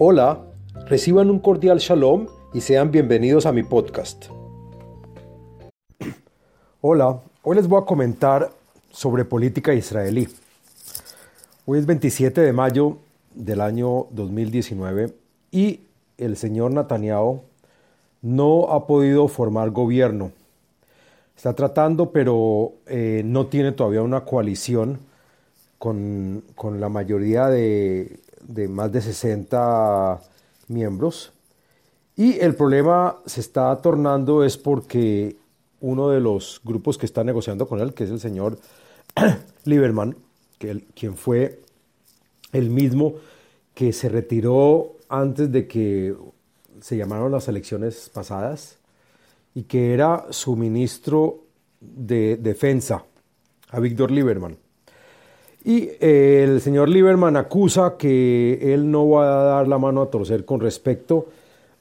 Hola, reciban un cordial shalom y sean bienvenidos a mi podcast. Hola, hoy les voy a comentar sobre política israelí. Hoy es 27 de mayo del año 2019 y el señor Netanyahu no ha podido formar gobierno. Está tratando, pero eh, no tiene todavía una coalición con, con la mayoría de, de más de 60 miembros. Y el problema se está tornando es porque uno de los grupos que está negociando con él, que es el señor Lieberman, que quien fue el mismo que se retiró antes de que se llamaron las elecciones pasadas y que era su ministro de defensa, a Víctor Lieberman. Y eh, el señor Lieberman acusa que él no va a dar la mano a torcer con respecto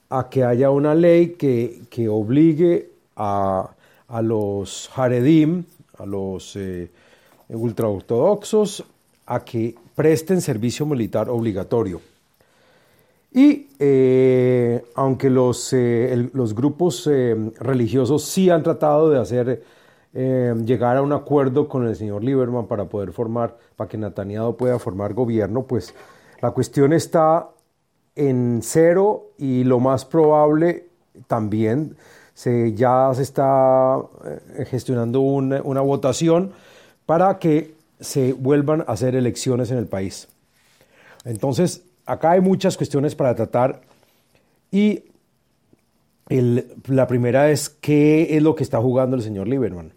a que haya una ley que, que obligue a, a, los Haredim, a los eh, ultraortodoxos, a que presten servicio militar obligatorio. Y eh, aunque los, los grupos religiosos sí han tratado de hacer eh, llegar a un acuerdo con el señor Lieberman para poder formar, para que Netanyahu pueda formar gobierno, pues la cuestión está en cero y lo más probable también se, ya se está eh, gestionando una, votación para que se vuelvan a hacer elecciones en el país. Entonces, acá hay muchas cuestiones para tratar y la primera es qué es lo que está jugando el señor Lieberman.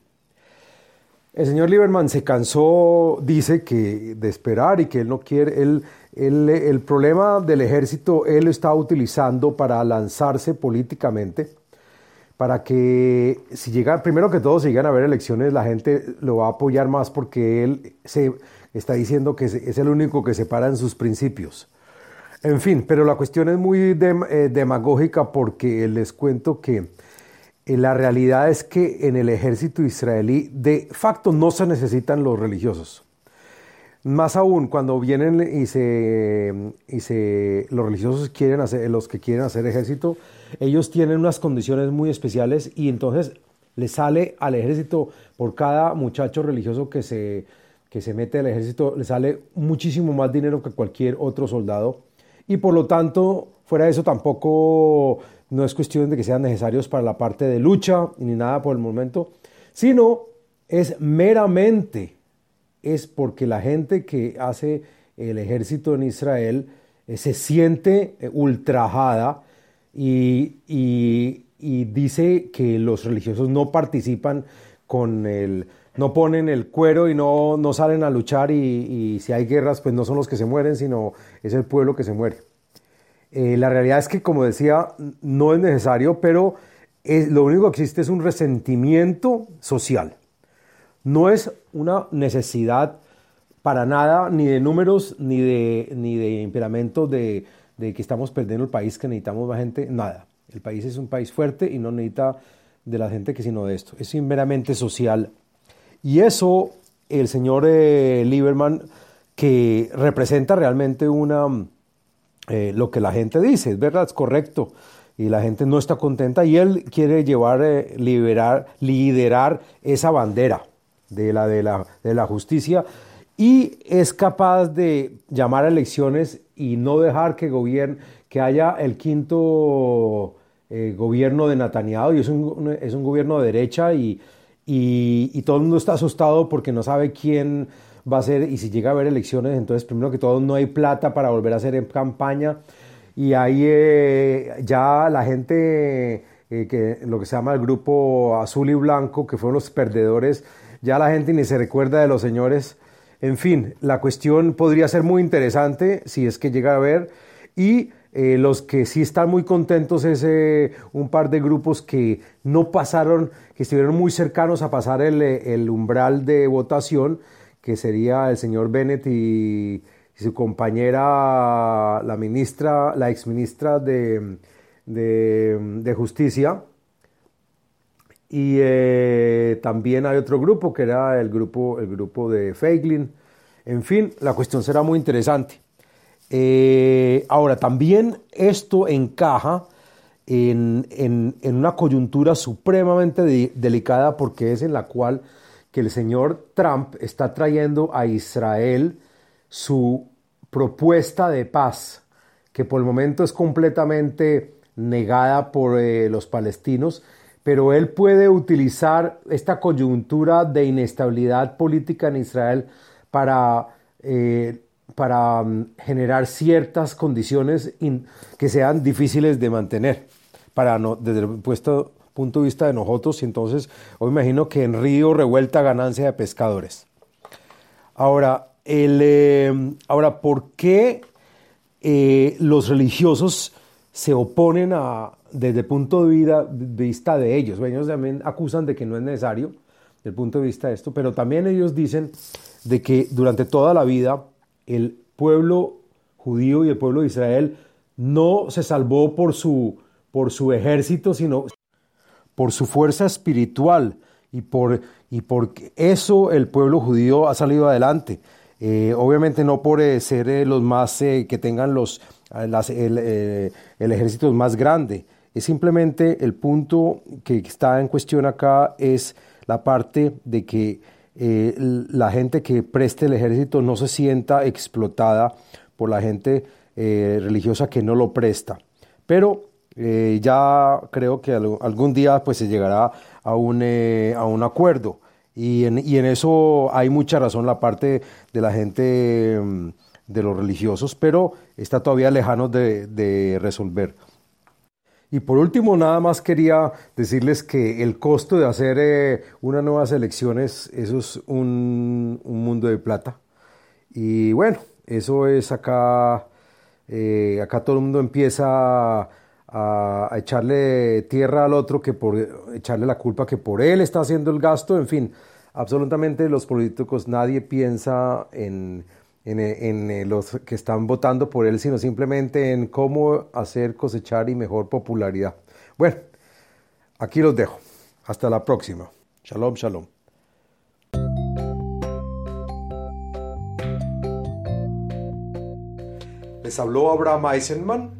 El señor Lieberman se cansó, dice que de esperar y que él no quiere, él, el problema del ejército él lo está utilizando para lanzarse políticamente, para que si llega, primero que todo, si llegan a haber elecciones, la gente lo va a apoyar más porque él se está diciendo que es el único que se para en sus principios. En fin, pero la cuestión es muy eh, demagógica porque les cuento que la realidad es que en el ejército israelí de facto no se necesitan los religiosos. Más aún, cuando vienen y se, y se los religiosos quieren hacer, los que quieren hacer ejército, ellos tienen unas condiciones muy especiales y entonces le sale al ejército por cada muchacho religioso que se, que se mete al ejército, le sale muchísimo más dinero que cualquier otro soldado. Y por lo tanto, fuera de eso tampoco no es cuestión de que sean necesarios para la parte de lucha ni nada por el momento, sino es meramente, es porque la gente que hace el ejército en Israel eh, se siente eh, ultrajada y, dice que los religiosos no participan con el, no ponen el cuero y no, no salen a luchar y, y si hay guerras pues no son los que se mueren, sino es el pueblo que se muere. Eh, la realidad es que, como decía, no es necesario, pero lo único que existe es un resentimiento social. No es una necesidad para nada, ni de números, ni de, ni de imperamento de, de que estamos perdiendo el país, que necesitamos más gente, nada. El país es un país fuerte y no necesita de la gente que sino de esto. Es meramente social. Y eso, el señor eh, Lieberman, que representa realmente una eh, lo que la gente dice, es verdad, es correcto, y la gente no está contenta y él quiere llevar, eh, liberar, liderar esa bandera de la, de, la, de la justicia y es capaz de llamar a elecciones y no dejar que, gobierne, que haya el quinto eh, gobierno de Netanyahu, y es un, es un gobierno de derecha y, y, y todo el mundo está asustado porque no sabe quién va a ser, y si llega a haber elecciones, entonces primero que todo no hay plata para volver a hacer campaña y ahí eh, ya la gente, eh, que lo que se llama el grupo azul y blanco, que fueron los perdedores, ya la gente ni se recuerda de los señores. En fin, la cuestión podría ser muy interesante si es que llega a haber y eh, los que sí están muy contentos es un par de grupos que no pasaron, que estuvieron muy cercanos a pasar el umbral de votación que sería el señor Bennett y, su compañera, la ministra, la exministra de, de, Justicia. Y eh, también hay otro grupo que era el grupo, el grupo de Feiglin. En fin, la cuestión será muy interesante. Eh, ahora, también esto encaja en, una coyuntura supremamente delicada porque es en la cual que el señor Trump está trayendo a Israel su propuesta de paz, que por el momento es completamente negada por eh, los palestinos, pero él puede utilizar esta coyuntura de inestabilidad política en Israel para, eh, para mm, generar ciertas condiciones que sean difíciles de mantener para no, desde el puesto, punto de vista de nosotros. Y entonces, hoy imagino que en Río revuelta ganancia de pescadores. Ahora, el, eh, ahora ¿por qué eh, los religiosos se oponen a, desde el punto de, vista de ellos? ellos también acusan de que no es necesario, desde el punto de vista de esto, pero también ellos dicen de que durante toda la vida el pueblo judío y el pueblo de Israel no se salvó por su por su ejército, sino por su fuerza espiritual y por, y por eso el pueblo judío ha salido adelante. Eh, obviamente no por eh, ser eh, los más que tengan los, el, el, ejército más grande, es simplemente el punto que está en cuestión acá es la parte de que la gente que preste el ejército no se sienta explotada por la gente religiosa que no lo presta. Pero eh, ya creo que algún día pues se llegará a un, eh, a un acuerdo y en, y en, eso hay mucha razón la parte de la gente mm, de los religiosos, pero está todavía lejano de, de resolver. Y por último, nada más quería decirles que el costo de hacer eh, unas nuevas elecciones, eso es un, un, mundo de plata. Y bueno, eso es acá, acá todo el mundo empieza a, echarle tierra al otro que por echarle la culpa que por él está haciendo el gasto, en fin, absolutamente los políticos, nadie piensa en, en, los que están votando por él, sino simplemente en cómo hacer cosechar y mejor popularidad. Bueno, aquí los dejo. Hasta la próxima. Shalom, shalom. Les habló Abraham Eisenman